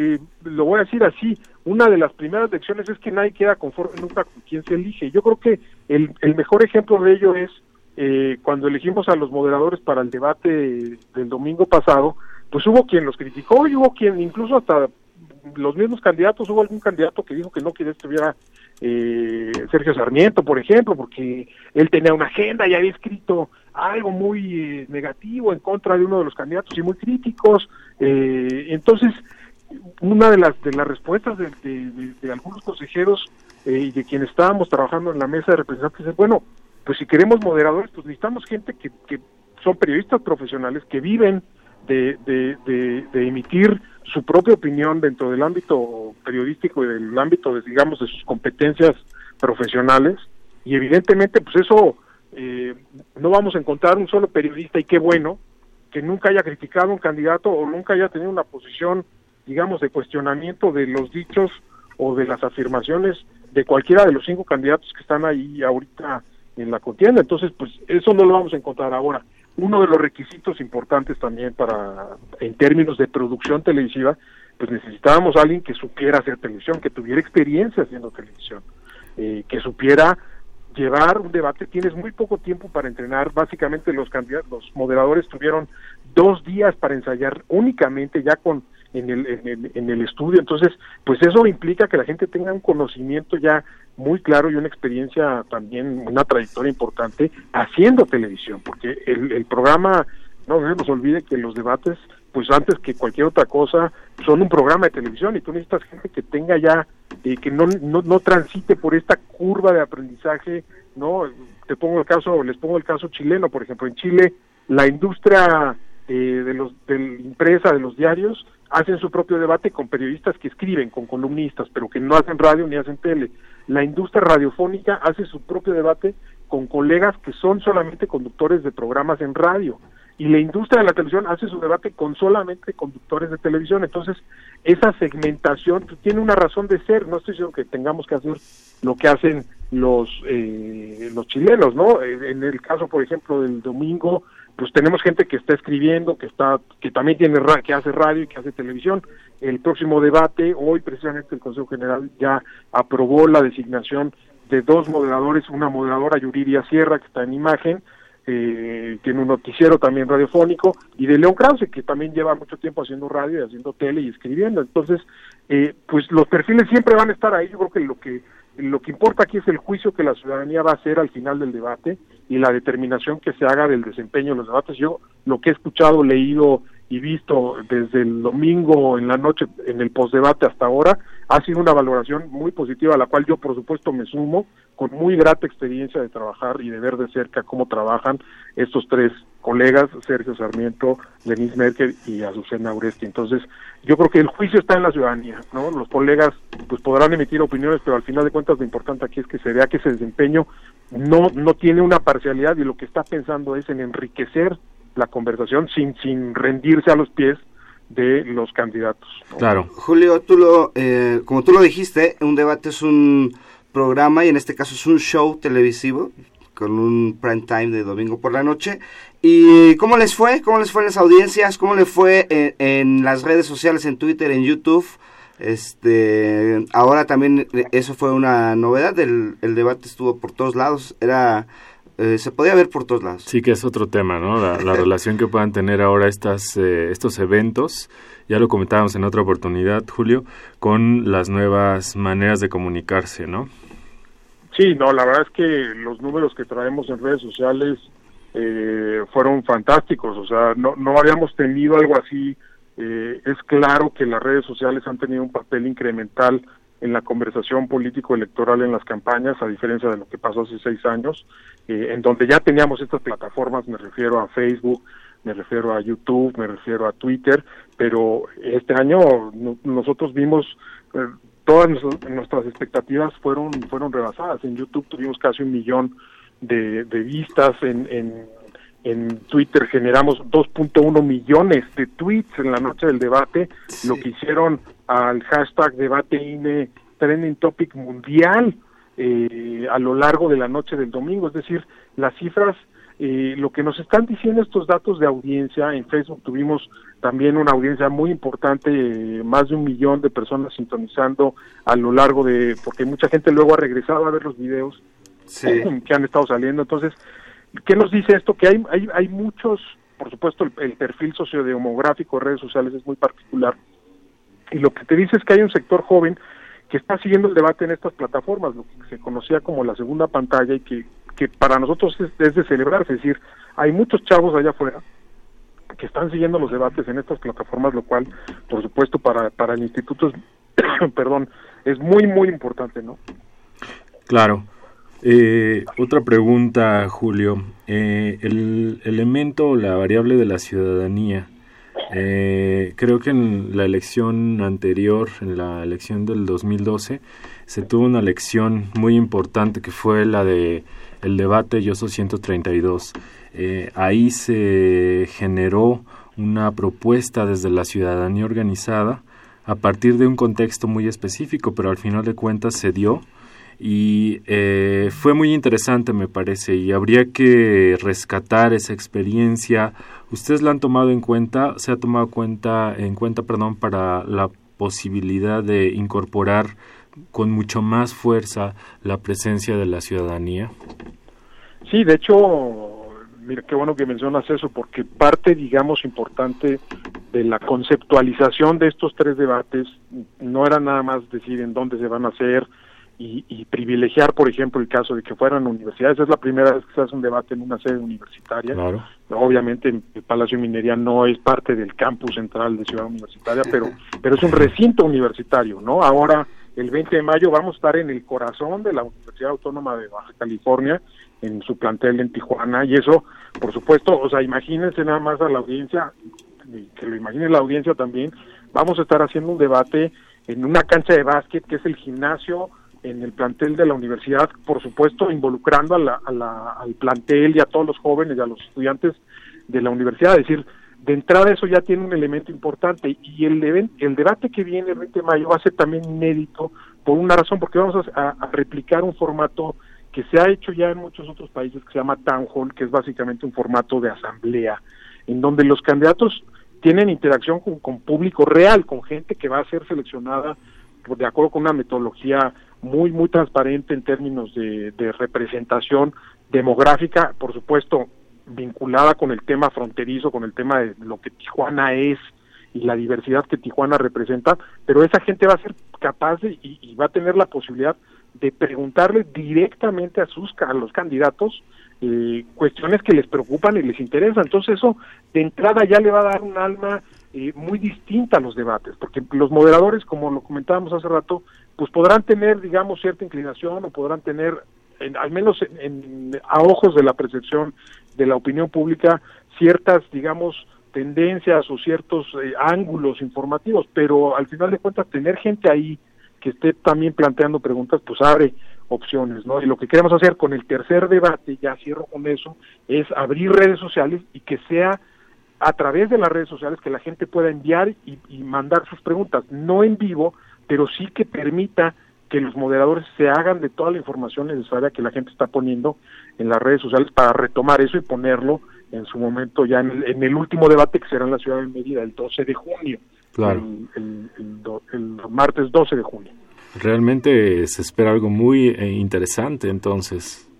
eh, lo voy a decir así, una de las primeras lecciones es que nadie queda conforme nunca con quien se elige. Yo creo que el, el mejor ejemplo de ello es eh, cuando elegimos a los moderadores para el debate del domingo pasado, pues hubo quien los criticó y hubo quien incluso hasta los mismos candidatos, hubo algún candidato que dijo que no quería que estuviera eh, Sergio Sarmiento, por ejemplo, porque él tenía una agenda y había escrito algo muy eh, negativo en contra de uno de los candidatos y muy críticos. Eh, entonces, una de las de las respuestas de, algunos consejeros eh, y de quienes estábamos trabajando en la mesa de representantes es bueno pues si queremos moderadores pues necesitamos gente que, que son periodistas profesionales que viven de, de, emitir su propia opinión dentro del ámbito periodístico y del ámbito de digamos de sus competencias profesionales y evidentemente pues eso eh, no vamos a encontrar un solo periodista y qué bueno que nunca haya criticado un candidato o nunca haya tenido una posición digamos, de cuestionamiento de los dichos o de las afirmaciones de cualquiera de los cinco candidatos que están ahí ahorita en la contienda. Entonces, pues eso no lo vamos a encontrar ahora. Uno de los requisitos importantes también para, en términos de producción televisiva, pues necesitábamos alguien que supiera hacer televisión, que tuviera experiencia haciendo televisión, eh, que supiera llevar un debate. Tienes muy poco tiempo para entrenar. Básicamente los candidatos, los moderadores tuvieron dos días para ensayar únicamente ya con en el, en en el estudio. Entonces, pues eso implica que la gente tenga un conocimiento ya muy claro y una experiencia también, una trayectoria importante haciendo televisión, porque el, el programa, no se nos olvide que los debates, pues antes que cualquier otra cosa, son un programa de televisión y tú necesitas gente que tenga ya, eh, que no, no, no transite por esta curva de aprendizaje, ¿no? Te pongo el caso, les pongo el caso chileno, por ejemplo, en Chile la industria eh, de los de la impresa de los diarios hacen su propio debate con periodistas que escriben, con columnistas, pero que no hacen radio ni hacen tele. La industria radiofónica hace su propio debate con colegas que son solamente conductores de programas en radio. Y la industria de la televisión hace su debate con solamente conductores de televisión. Entonces, esa segmentación tiene una razón de ser. No estoy diciendo que tengamos que hacer lo que hacen los, eh, los chilenos, ¿no? Eh, en el caso, por ejemplo, del domingo, pues tenemos gente que está escribiendo, que está, que también tiene que hace radio y que hace televisión. El próximo debate, hoy precisamente el Consejo General ya aprobó la designación de dos moderadores, una moderadora Yuridia Sierra que está en imagen, eh, tiene un noticiero también radiofónico, y de León Krause, que también lleva mucho tiempo haciendo radio y haciendo tele y escribiendo. Entonces, eh, pues los perfiles siempre van a estar ahí. Yo creo que lo que lo que importa aquí es el juicio que la ciudadanía va a hacer al final del debate y la determinación que se haga del desempeño de los debates. Yo lo que he escuchado, leído y visto desde el domingo en la noche en el postdebate hasta ahora ha sido una valoración muy positiva a la cual yo por supuesto me sumo con muy grata experiencia de trabajar y de ver de cerca cómo trabajan estos tres colegas Sergio Sarmiento, Denise Merkel y Azucena Uresti. Entonces, yo creo que el juicio está en la ciudadanía, ¿no? Los colegas pues podrán emitir opiniones, pero al final de cuentas lo importante aquí es que se vea que ese desempeño no no tiene una parcialidad y lo que está pensando es en enriquecer la conversación sin sin rendirse a los pies de los candidatos. Claro. Julio, tú lo, eh, como tú lo dijiste, un debate es un programa y en este caso es un show televisivo con un prime time de domingo por la noche. ¿Y cómo les fue? ¿Cómo les fue en las audiencias? ¿Cómo les fue en, en las redes sociales, en Twitter, en YouTube? Este, ahora también eh, eso fue una novedad, el, el debate estuvo por todos lados, era eh, se podía ver por todos lados. Sí que es otro tema, ¿no? La, la [LAUGHS] relación que puedan tener ahora estas, eh, estos eventos, ya lo comentábamos en otra oportunidad, Julio, con las nuevas maneras de comunicarse, ¿no? Sí, no, la verdad es que los números que traemos en redes sociales eh, fueron fantásticos, o sea, no, no habíamos tenido algo así. Eh, es claro que las redes sociales han tenido un papel incremental en la conversación político-electoral en las campañas, a diferencia de lo que pasó hace seis años, eh, en donde ya teníamos estas plataformas, me refiero a Facebook, me refiero a YouTube, me refiero a Twitter, pero este año no, nosotros vimos eh, todas nuestras expectativas fueron fueron rebasadas. En YouTube tuvimos casi un millón de, de vistas, en, en, en Twitter generamos 2.1 millones de tweets en la noche del debate, Sí. lo que hicieron al hashtag debate INE trending topic mundial eh, a lo largo de la noche del domingo. Es decir, las cifras, eh, lo que nos están diciendo estos datos de audiencia, en Facebook tuvimos también una audiencia muy importante, eh, más de un millón de personas sintonizando a lo largo de, porque mucha gente luego ha regresado a ver los videos Sí. [CLEARS THROAT] que han estado saliendo. Entonces, ¿qué nos dice esto? Que hay, hay, hay muchos, por supuesto, el, el perfil sociodemográfico de redes sociales es muy particular. Y lo que te dice es que hay un sector joven que está siguiendo el debate en estas plataformas, lo que se conocía como la segunda pantalla y que, que para nosotros es, es de celebrarse. Es decir, hay muchos chavos allá afuera que están siguiendo los debates en estas plataformas, lo cual, por supuesto, para, para el instituto es, [COUGHS] perdón, es muy, muy importante, ¿no? Claro. Eh, otra pregunta, Julio. Eh, el elemento o la variable de la ciudadanía. Eh, creo que en la elección anterior, en la elección del 2012, se tuvo una elección muy importante que fue la de el debate Yo soy 132. Eh, ahí se generó una propuesta desde la ciudadanía organizada a partir de un contexto muy específico, pero al final de cuentas se dio y eh, fue muy interesante me parece y habría que rescatar esa experiencia. Ustedes la han tomado en cuenta se ha tomado cuenta en cuenta perdón para la posibilidad de incorporar con mucho más fuerza la presencia de la ciudadanía. Sí, de hecho, mira, qué bueno que mencionas eso, porque parte, digamos, importante de la conceptualización de estos tres debates no era nada más decir en dónde se van a hacer y, y privilegiar, por ejemplo, el caso de que fueran universidades. Es la primera vez que se hace un debate en una sede universitaria. claro Obviamente el Palacio de Minería no es parte del campus central de Ciudad Universitaria, pero, pero es un recinto universitario, ¿no? Ahora, el 20 de mayo, vamos a estar en el corazón de la Universidad Autónoma de Baja California, en su plantel en Tijuana, y eso, por supuesto, o sea, imagínense nada más a la audiencia, y que lo imagine la audiencia también, vamos a estar haciendo un debate en una cancha de básquet, que es el gimnasio en el plantel de la universidad, por supuesto, involucrando a la, a la- al plantel y a todos los jóvenes y a los estudiantes de la universidad. Es decir, de entrada eso ya tiene un elemento importante y el, el debate que viene el 20 de mayo va a ser también inédito por una razón, porque vamos a replicar un formato que se ha hecho ya en muchos otros países que se llama Town Hall, que es básicamente un formato de asamblea, en donde los candidatos tienen interacción con, con público real, con gente que va a ser seleccionada de acuerdo con una metodología muy, muy transparente en términos de, de representación demográfica, por supuesto, vinculada con el tema fronterizo, con el tema de lo que Tijuana es y la diversidad que Tijuana representa, pero esa gente va a ser capaz de, y, va a tener la posibilidad de preguntarle directamente a sus a los candidatos eh, cuestiones que les preocupan y les interesan. Entonces eso de entrada ya le va a dar un alma eh, muy distinta a los debates, porque los moderadores, como lo comentábamos hace rato, pues podrán tener, digamos, cierta inclinación o podrán tener, en- al menos en- en- a ojos de la percepción de la opinión pública, ciertas, digamos, tendencias o ciertos eh, ángulos informativos, pero al final de cuentas tener gente ahí que esté también planteando preguntas, pues abre opciones, ¿no? Y lo que queremos hacer con el tercer debate, ya cierro con eso, es abrir redes sociales y que sea a través de las redes sociales que la gente pueda enviar y, y mandar sus preguntas, no en vivo, pero sí que permita que los moderadores se hagan de toda la información necesaria que la gente está poniendo en las redes sociales para retomar eso y ponerlo en su momento ya en el, último debate que será en la ciudad de Mérida el 12 de junio, claro. el, martes 12 de junio. Realmente se espera algo muy eh, interesante entonces.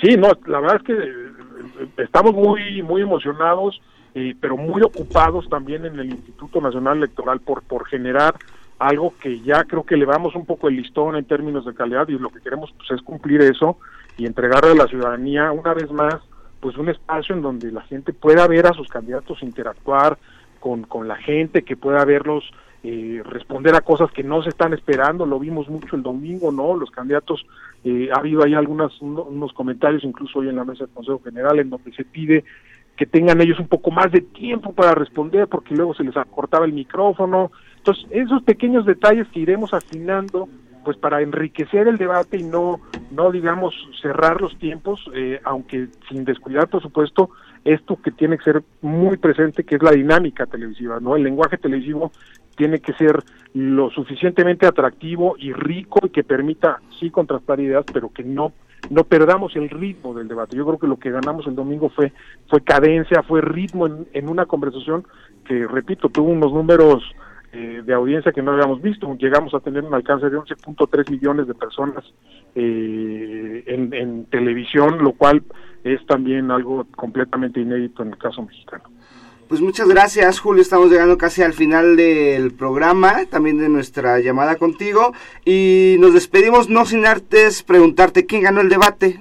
Sí, no, la verdad es que eh, estamos muy muy emocionados, eh, pero muy ocupados también en el Instituto Nacional Electoral por por generar algo que ya creo que elevamos un poco el listón en términos de calidad y lo que queremos pues, es cumplir eso y entregarle a la ciudadanía una vez más pues un espacio en donde la gente pueda ver a sus candidatos interactuar con, con la gente, que pueda verlos eh, responder a cosas que no se están esperando, lo vimos mucho el domingo, ¿no? Los candidatos, eh, ha habido ahí algunos unos comentarios, incluso hoy en la mesa del Consejo General, en donde se pide que tengan ellos un poco más de tiempo para responder, porque luego se les acortaba el micrófono, entonces, esos pequeños detalles que iremos afinando, pues para enriquecer el debate y no, no digamos, cerrar los tiempos, eh, aunque sin descuidar, por supuesto, esto que tiene que ser muy presente, que es la dinámica televisiva, ¿no? El lenguaje televisivo tiene que ser lo suficientemente atractivo y rico y que permita, sí, contrastar ideas, pero que no no perdamos el ritmo del debate. Yo creo que lo que ganamos el domingo fue fue cadencia, fue ritmo en, en una conversación que, repito, tuvo unos números eh, de audiencia que no habíamos visto. Llegamos a tener un alcance de 11.3 millones de personas eh, en, televisión, lo cual es también algo completamente inédito en el caso mexicano. Pues muchas gracias, Julio. Estamos llegando casi al final del programa, también de nuestra llamada contigo. Y nos despedimos no sin antes preguntarte quién ganó el debate.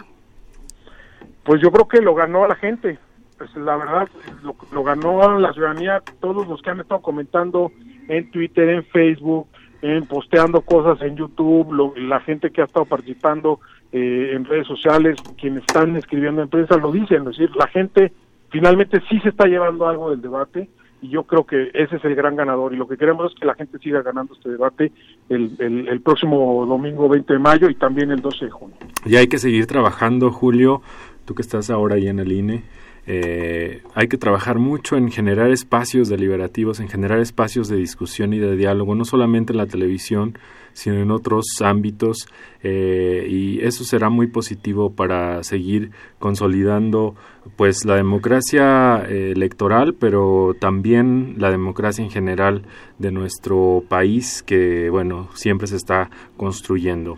Pues yo creo que lo ganó la gente. Pues la verdad, lo, lo ganó la ciudadanía, todos los que han estado comentando en Twitter, en Facebook, en posteando cosas en YouTube, la gente que ha estado participando eh, en redes sociales, quienes están escribiendo en prensa lo dicen, es decir, la gente finalmente sí se está llevando algo del debate y yo creo que ese es el gran ganador y lo que queremos es que la gente siga ganando este debate el, el próximo domingo 20 de mayo y también el 12 de junio. Y hay que seguir trabajando, Julio, tú que estás ahora ahí en el INE, eh, hay que trabajar mucho en generar espacios deliberativos, en generar espacios de discusión y de diálogo, no solamente en la televisión, sino en otros ámbitos, eh, y eso será muy positivo para seguir consolidando pues la democracia eh, electoral, pero también la democracia en general de nuestro país, que bueno siempre se está construyendo.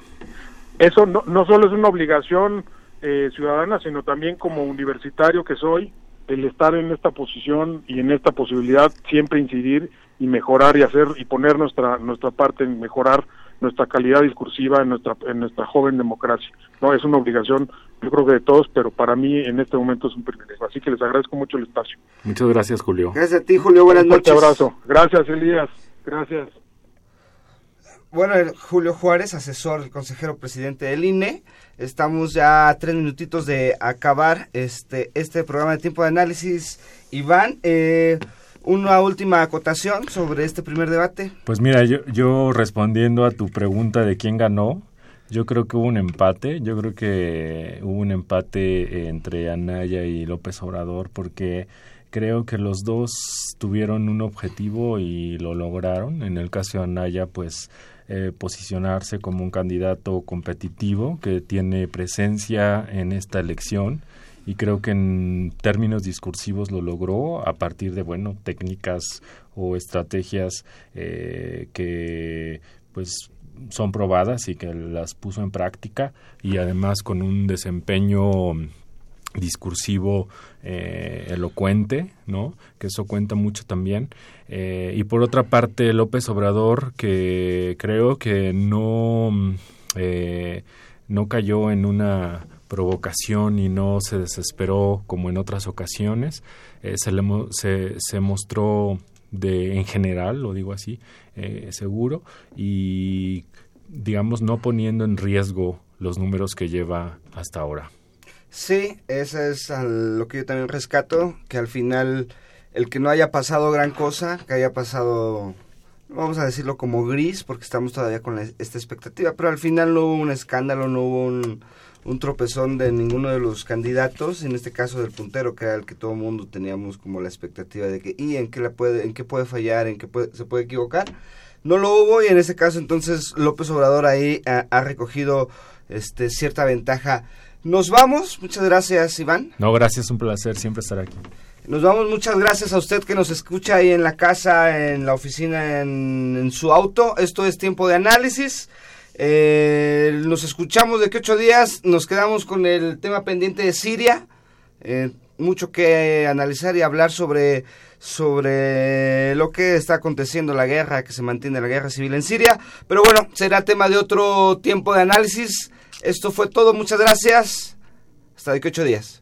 Eso no, no solo es una obligación eh, ciudadana, sino también como universitario que soy, el estar en esta posición y en esta posibilidad siempre incidir y mejorar y hacer y poner nuestra nuestra parte en mejorar nuestra calidad discursiva en nuestra en nuestra joven democracia. No es una obligación, yo creo que de todos, pero para mí en este momento es un privilegio. Así que les agradezco mucho el espacio. Muchas gracias, Julio. Gracias a ti, Julio. Buenas noches. Un abrazo. Gracias, Elías. Gracias. Bueno, Julio Juárez, asesor, consejero presidente del INE. Estamos ya a tres minutitos de acabar este, este programa de tiempo de análisis. Iván, eh, una última acotación sobre este primer debate. Pues mira, yo, yo respondiendo a tu pregunta de quién ganó, yo creo que hubo un empate, yo creo que hubo un empate entre Anaya y López Obrador porque creo que los dos tuvieron un objetivo y lo lograron. En el caso de Anaya, pues eh, posicionarse como un candidato competitivo que tiene presencia en esta elección y creo que en términos discursivos lo logró a partir de bueno técnicas o estrategias eh, que pues son probadas y que las puso en práctica y además con un desempeño discursivo eh, elocuente, ¿no? Que eso cuenta mucho también. Eh, y por otra parte, López Obrador, que creo que no, eh, no cayó en una provocación y no se desesperó como en otras ocasiones, se, le, se, se mostró de en general, lo digo así, seguro, y digamos no poniendo en riesgo los números que lleva hasta ahora. Sí, eso es lo que yo también rescato, que al final el que no haya pasado gran cosa, que haya pasado, vamos a decirlo como gris, porque estamos todavía con esta expectativa, pero al final no hubo un escándalo, no hubo un, tropezón de ninguno de los candidatos, en este caso del puntero, que era el que todo el mundo teníamos como la expectativa de que, ¿y en qué, la puede, en qué puede fallar, en qué se puede equivocar? No lo hubo y en este caso entonces López Obrador ahí ha, ha recogido este, cierta ventaja nos vamos, muchas gracias Iván. No, gracias, un placer siempre estar aquí. Nos vamos, muchas gracias a usted que nos escucha ahí en la casa, en la oficina, en, su auto. Esto es tiempo de análisis. Eh, nos escuchamos de que ocho días, nos quedamos con el tema pendiente de Siria. Eh, mucho que analizar y hablar sobre, sobre lo que está aconteciendo, la guerra, que se mantiene la guerra civil en Siria. Pero bueno, será tema de otro tiempo de análisis. Esto fue todo, muchas gracias. Hasta de ocho días.